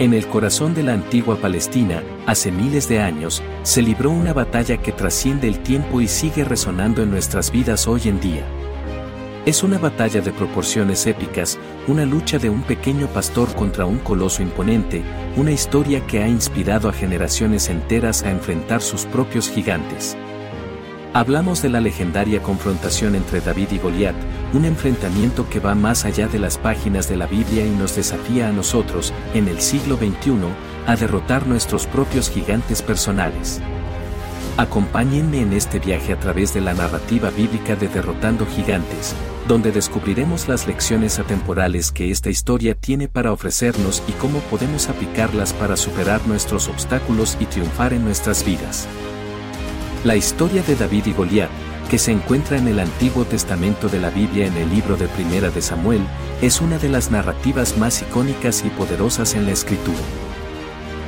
En el corazón de la antigua Palestina, hace miles de años, se libró una batalla que trasciende el tiempo y sigue resonando en nuestras vidas hoy en día. Es una batalla de proporciones épicas, una lucha de un pequeño pastor contra un coloso imponente, una historia que ha inspirado a generaciones enteras a enfrentar sus propios gigantes. Hablamos de la legendaria confrontación entre David y Goliat, un enfrentamiento que va más allá de las páginas de la Biblia y nos desafía a nosotros, en el siglo XXI, a derrotar nuestros propios gigantes personales. Acompáñenme en este viaje a través de la narrativa bíblica de Derrotando Gigantes, donde descubriremos las lecciones atemporales que esta historia tiene para ofrecernos y cómo podemos aplicarlas para superar nuestros obstáculos y triunfar en nuestras vidas. La historia de David y Goliat, que se encuentra en el Antiguo Testamento de la Biblia en el libro de Primera de Samuel, es una de las narrativas más icónicas y poderosas en la Escritura.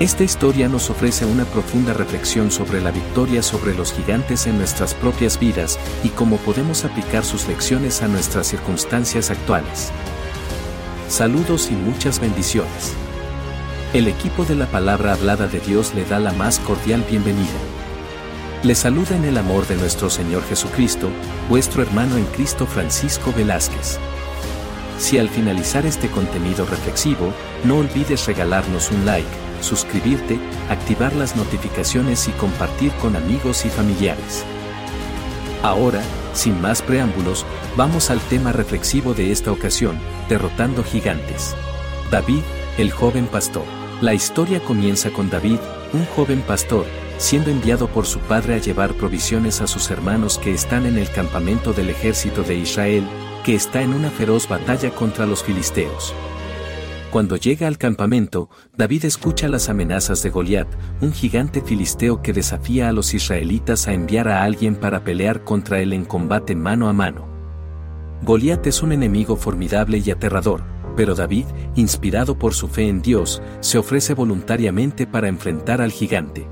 Esta historia nos ofrece una profunda reflexión sobre la victoria sobre los gigantes en nuestras propias vidas y cómo podemos aplicar sus lecciones a nuestras circunstancias actuales. Saludos y muchas bendiciones. El equipo de la palabra hablada de Dios le da la más cordial bienvenida. Le saluda en el amor de nuestro Señor Jesucristo, vuestro hermano en Cristo Francisco Velázquez. Si al finalizar este contenido reflexivo, no olvides regalarnos un like, suscribirte, activar las notificaciones y compartir con amigos y familiares. Ahora, sin más preámbulos, vamos al tema reflexivo de esta ocasión, derrotando gigantes. David, el joven pastor. La historia comienza con David, un joven pastor, siendo enviado por su padre a llevar provisiones a sus hermanos que están en el campamento del ejército de Israel, que está en una feroz batalla contra los filisteos. Cuando llega al campamento, David escucha las amenazas de Goliat, un gigante filisteo que desafía a los israelitas a enviar a alguien para pelear contra él en combate mano a mano. Goliat es un enemigo formidable y aterrador, pero David, inspirado por su fe en Dios, se ofrece voluntariamente para enfrentar al gigante.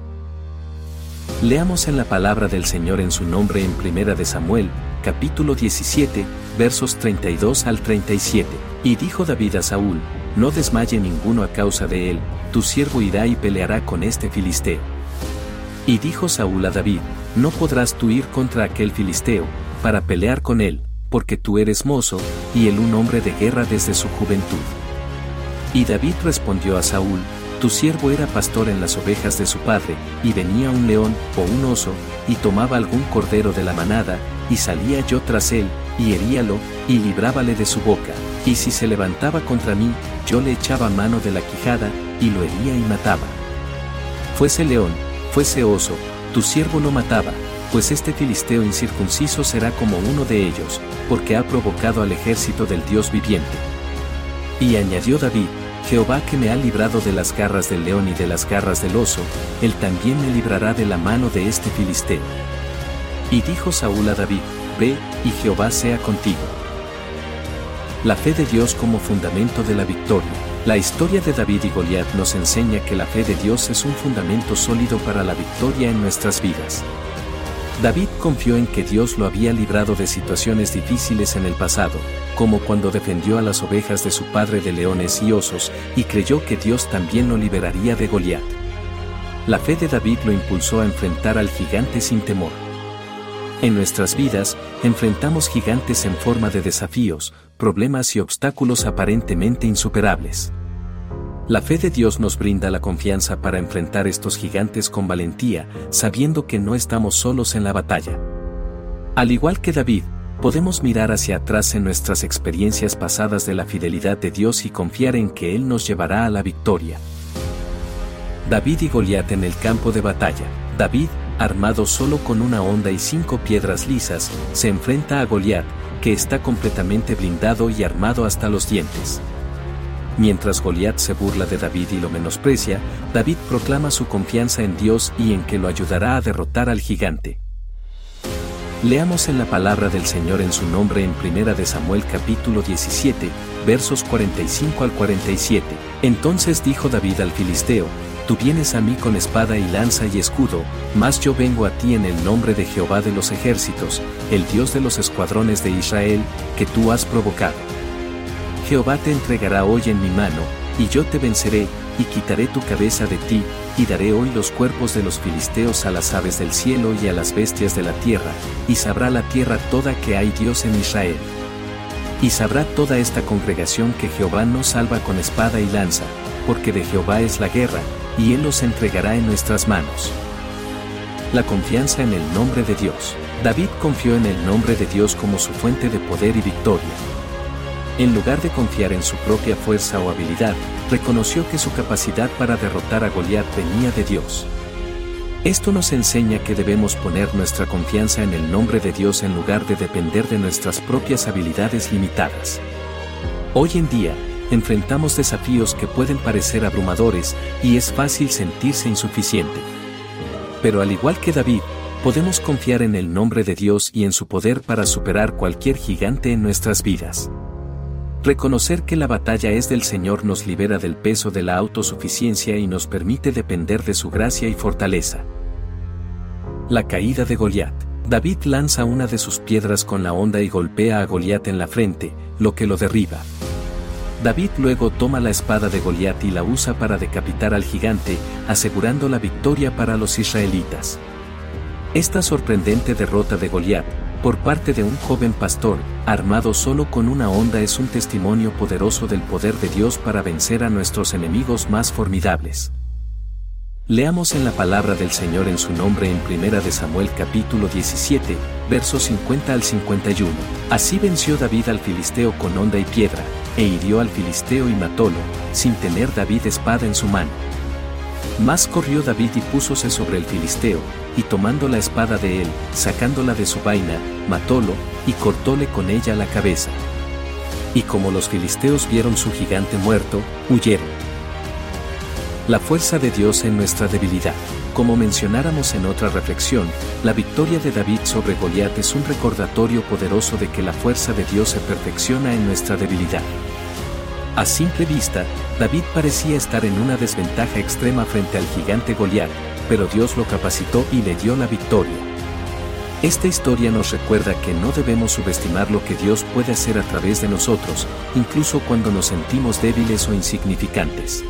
Leamos en la palabra del Señor en su nombre en Primera de Samuel, capítulo 17, versos 32 al 37. Y dijo David a Saúl, no desmaye ninguno a causa de él, tu siervo irá y peleará con este filisteo. Y dijo Saúl a David, no podrás tú ir contra aquel filisteo, para pelear con él, porque tú eres mozo, y él un hombre de guerra desde su juventud. Y David respondió a Saúl, tu siervo era pastor en las ovejas de su padre, y venía un león o un oso, y tomaba algún cordero de la manada, y salía yo tras él, y heríalo, y librábale de su boca, y si se levantaba contra mí, yo le echaba mano de la quijada, y lo hería y mataba. Fuese león, fuese oso, tu siervo no mataba, pues este filisteo incircunciso será como uno de ellos, porque ha provocado al ejército del Dios viviente. Y añadió David, Jehová que me ha librado de las garras del león y de las garras del oso, él también me librará de la mano de este filisteo. Y dijo Saúl a David, Ve, y Jehová sea contigo. La fe de Dios como fundamento de la victoria. La historia de David y Goliat nos enseña que la fe de Dios es un fundamento sólido para la victoria en nuestras vidas. David confió en que Dios lo había librado de situaciones difíciles en el pasado, como cuando defendió a las ovejas de su padre de leones y osos, y creyó que Dios también lo liberaría de Goliat. La fe de David lo impulsó a enfrentar al gigante sin temor. En nuestras vidas, enfrentamos gigantes en forma de desafíos, problemas y obstáculos aparentemente insuperables. La fe de Dios nos brinda la confianza para enfrentar estos gigantes con valentía, sabiendo que no estamos solos en la batalla. Al igual que David, podemos mirar hacia atrás en nuestras experiencias pasadas de la fidelidad de Dios y confiar en que Él nos llevará a la victoria. David y Goliat en el campo de batalla. David, armado solo con una honda y cinco piedras lisas, se enfrenta a Goliat, que está completamente blindado y armado hasta los dientes. Mientras Goliat se burla de David y lo menosprecia, David proclama su confianza en Dios y en que lo ayudará a derrotar al gigante. Leamos en la palabra del Señor en su nombre en Primera de Samuel capítulo 17, versos 45 al 47. Entonces dijo David al Filisteo, Tú vienes a mí con espada y lanza y escudo, mas yo vengo a ti en el nombre de Jehová de los ejércitos, el Dios de los escuadrones de Israel, que tú has provocado. Jehová te entregará hoy en mi mano, y yo te venceré, y quitaré tu cabeza de ti, y daré hoy los cuerpos de los filisteos a las aves del cielo y a las bestias de la tierra, y sabrá la tierra toda que hay Dios en Israel. Y sabrá toda esta congregación que Jehová no salva con espada y lanza, porque de Jehová es la guerra, y Él los entregará en nuestras manos. La confianza en el nombre de Dios. David confió en el nombre de Dios como su fuente de poder y victoria. En lugar de confiar en su propia fuerza o habilidad, reconoció que su capacidad para derrotar a Goliat venía de Dios. Esto nos enseña que debemos poner nuestra confianza en el nombre de Dios en lugar de depender de nuestras propias habilidades limitadas. Hoy en día, enfrentamos desafíos que pueden parecer abrumadores y es fácil sentirse insuficiente. Pero al igual que David, podemos confiar en el nombre de Dios y en su poder para superar cualquier gigante en nuestras vidas. Reconocer que la batalla es del Señor nos libera del peso de la autosuficiencia y nos permite depender de su gracia y fortaleza. La caída de Goliat. David lanza una de sus piedras con la onda y golpea a Goliat en la frente, lo que lo derriba. David luego toma la espada de Goliat y la usa para decapitar al gigante, asegurando la victoria para los israelitas. Esta sorprendente derrota de Goliat, por parte de un joven pastor, armado solo con una onda, es un testimonio poderoso del poder de Dios para vencer a nuestros enemigos más formidables. Leamos en la palabra del Señor en su nombre en Primera de Samuel capítulo 17, versos 50 al 51. Así venció David al filisteo con onda y piedra, e hirió al filisteo y matólo, sin tener David espada en su mano. Más corrió David y púsose sobre el filisteo, y tomando la espada de él, sacándola de su vaina, matólo, y cortóle con ella la cabeza. Y como los filisteos vieron su gigante muerto, huyeron. La fuerza de Dios en nuestra debilidad. Como mencionáramos en otra reflexión, la victoria de David sobre Goliat es un recordatorio poderoso de que la fuerza de Dios se perfecciona en nuestra debilidad. A simple vista, David parecía estar en una desventaja extrema frente al gigante Goliat, pero Dios lo capacitó y le dio la victoria. Esta historia nos recuerda que no debemos subestimar lo que Dios puede hacer a través de nosotros, incluso cuando nos sentimos débiles o insignificantes.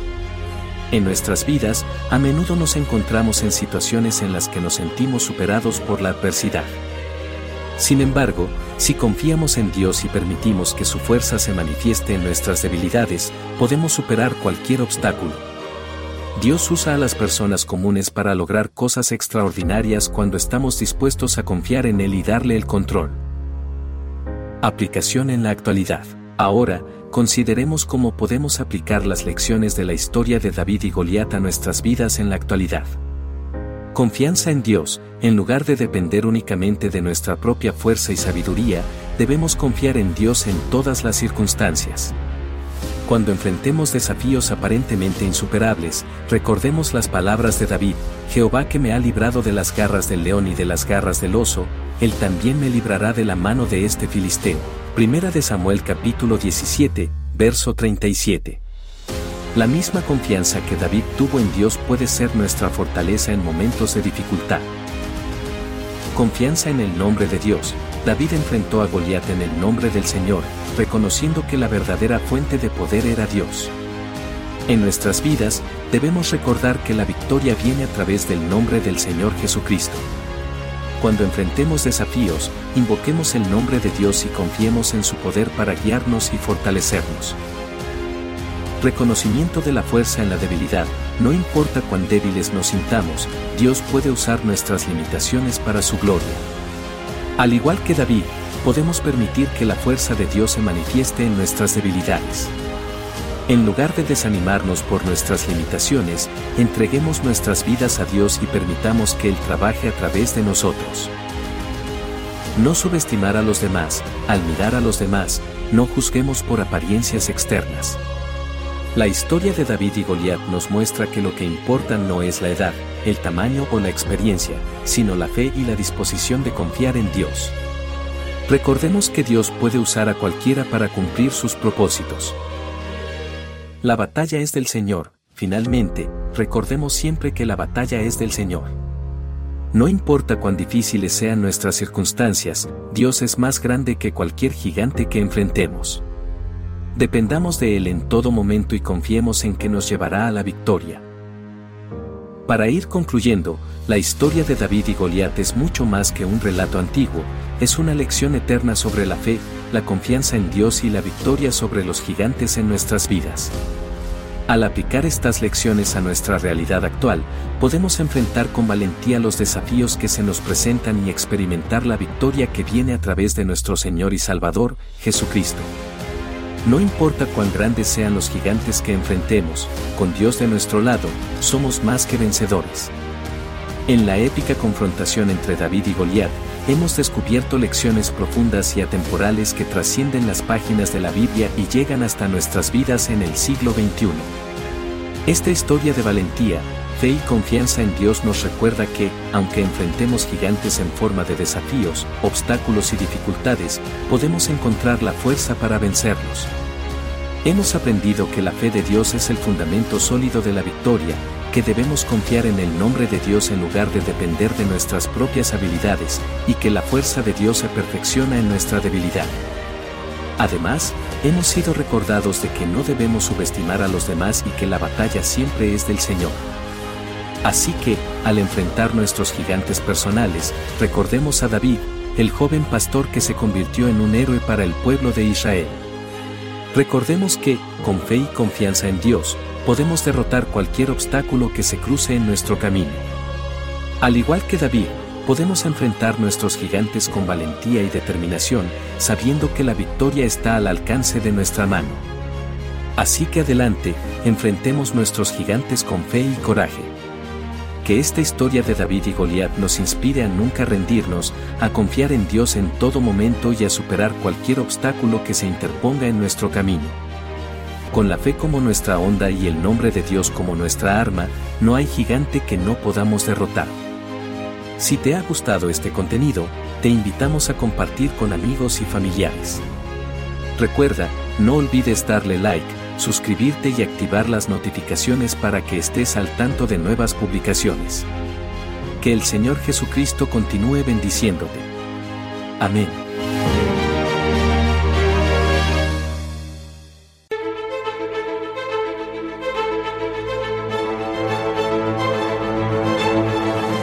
En nuestras vidas, a menudo nos encontramos en situaciones en las que nos sentimos superados por la adversidad. Sin embargo, si confiamos en Dios y permitimos que su fuerza se manifieste en nuestras debilidades, podemos superar cualquier obstáculo. Dios usa a las personas comunes para lograr cosas extraordinarias cuando estamos dispuestos a confiar en Él y darle el control. Aplicación en la actualidad. Ahora, consideremos cómo podemos aplicar las lecciones de la historia de David y Goliat a nuestras vidas en la actualidad. Confianza en Dios, en lugar de depender únicamente de nuestra propia fuerza y sabiduría, debemos confiar en Dios en todas las circunstancias. Cuando enfrentemos desafíos aparentemente insuperables, recordemos las palabras de David, Jehová que me ha librado de las garras del león y de las garras del oso, él también me librará de la mano de este filisteo. Primera de Samuel capítulo 17, verso 37. La misma confianza que David tuvo en Dios puede ser nuestra fortaleza en momentos de dificultad. Confianza en el nombre de Dios, David enfrentó a Goliat en el nombre del Señor, reconociendo que la verdadera fuente de poder era Dios. En nuestras vidas, debemos recordar que la victoria viene a través del nombre del Señor Jesucristo. Cuando enfrentemos desafíos, invoquemos el nombre de Dios y confiemos en su poder para guiarnos y fortalecernos. Reconocimiento de la fuerza en la debilidad, no importa cuán débiles nos sintamos, Dios puede usar nuestras limitaciones para su gloria. Al igual que David, podemos permitir que la fuerza de Dios se manifieste en nuestras debilidades. En lugar de desanimarnos por nuestras limitaciones, entreguemos nuestras vidas a Dios y permitamos que Él trabaje a través de nosotros. No subestimar a los demás, al mirar a los demás, no juzguemos por apariencias externas. La historia de David y Goliat nos muestra que lo que importa no es la edad, el tamaño o la experiencia, sino la fe y la disposición de confiar en Dios. Recordemos que Dios puede usar a cualquiera para cumplir sus propósitos. La batalla es del Señor, finalmente, recordemos siempre que la batalla es del Señor. No importa cuán difíciles sean nuestras circunstancias, Dios es más grande que cualquier gigante que enfrentemos. Dependamos de Él en todo momento y confiemos en que nos llevará a la victoria. Para ir concluyendo, la historia de David y Goliat es mucho más que un relato antiguo, es una lección eterna sobre la fe, la confianza en Dios y la victoria sobre los gigantes en nuestras vidas. Al aplicar estas lecciones a nuestra realidad actual, podemos enfrentar con valentía los desafíos que se nos presentan y experimentar la victoria que viene a través de nuestro Señor y Salvador, Jesucristo. No importa cuán grandes sean los gigantes que enfrentemos, con Dios de nuestro lado, somos más que vencedores. En la épica confrontación entre David y Goliat, hemos descubierto lecciones profundas y atemporales que trascienden las páginas de la Biblia y llegan hasta nuestras vidas en el siglo XXI. Esta historia de valentía, fe y confianza en Dios nos recuerda que, aunque enfrentemos gigantes en forma de desafíos, obstáculos y dificultades, podemos encontrar la fuerza para vencerlos. Hemos aprendido que la fe de Dios es el fundamento sólido de la victoria, que debemos confiar en el nombre de Dios en lugar de depender de nuestras propias habilidades, y que la fuerza de Dios se perfecciona en nuestra debilidad. Además, hemos sido recordados de que no debemos subestimar a los demás y que la batalla siempre es del Señor. Así que, al enfrentar nuestros gigantes personales, recordemos a David, el joven pastor que se convirtió en un héroe para el pueblo de Israel. Recordemos que, con fe y confianza en Dios, podemos derrotar cualquier obstáculo que se cruce en nuestro camino. Al igual que David, podemos enfrentar nuestros gigantes con valentía y determinación, sabiendo que la victoria está al alcance de nuestra mano. Así que adelante, enfrentemos nuestros gigantes con fe y coraje. Que esta historia de David y Goliat nos inspire a nunca rendirnos, a confiar en Dios en todo momento y a superar cualquier obstáculo que se interponga en nuestro camino. Con la fe como nuestra onda y el nombre de Dios como nuestra arma, no hay gigante que no podamos derrotar. Si te ha gustado este contenido, te invitamos a compartir con amigos y familiares. Recuerda, no olvides darle like, suscribirte y activar las notificaciones para que estés al tanto de nuevas publicaciones. Que el Señor Jesucristo continúe bendiciéndote. Amén.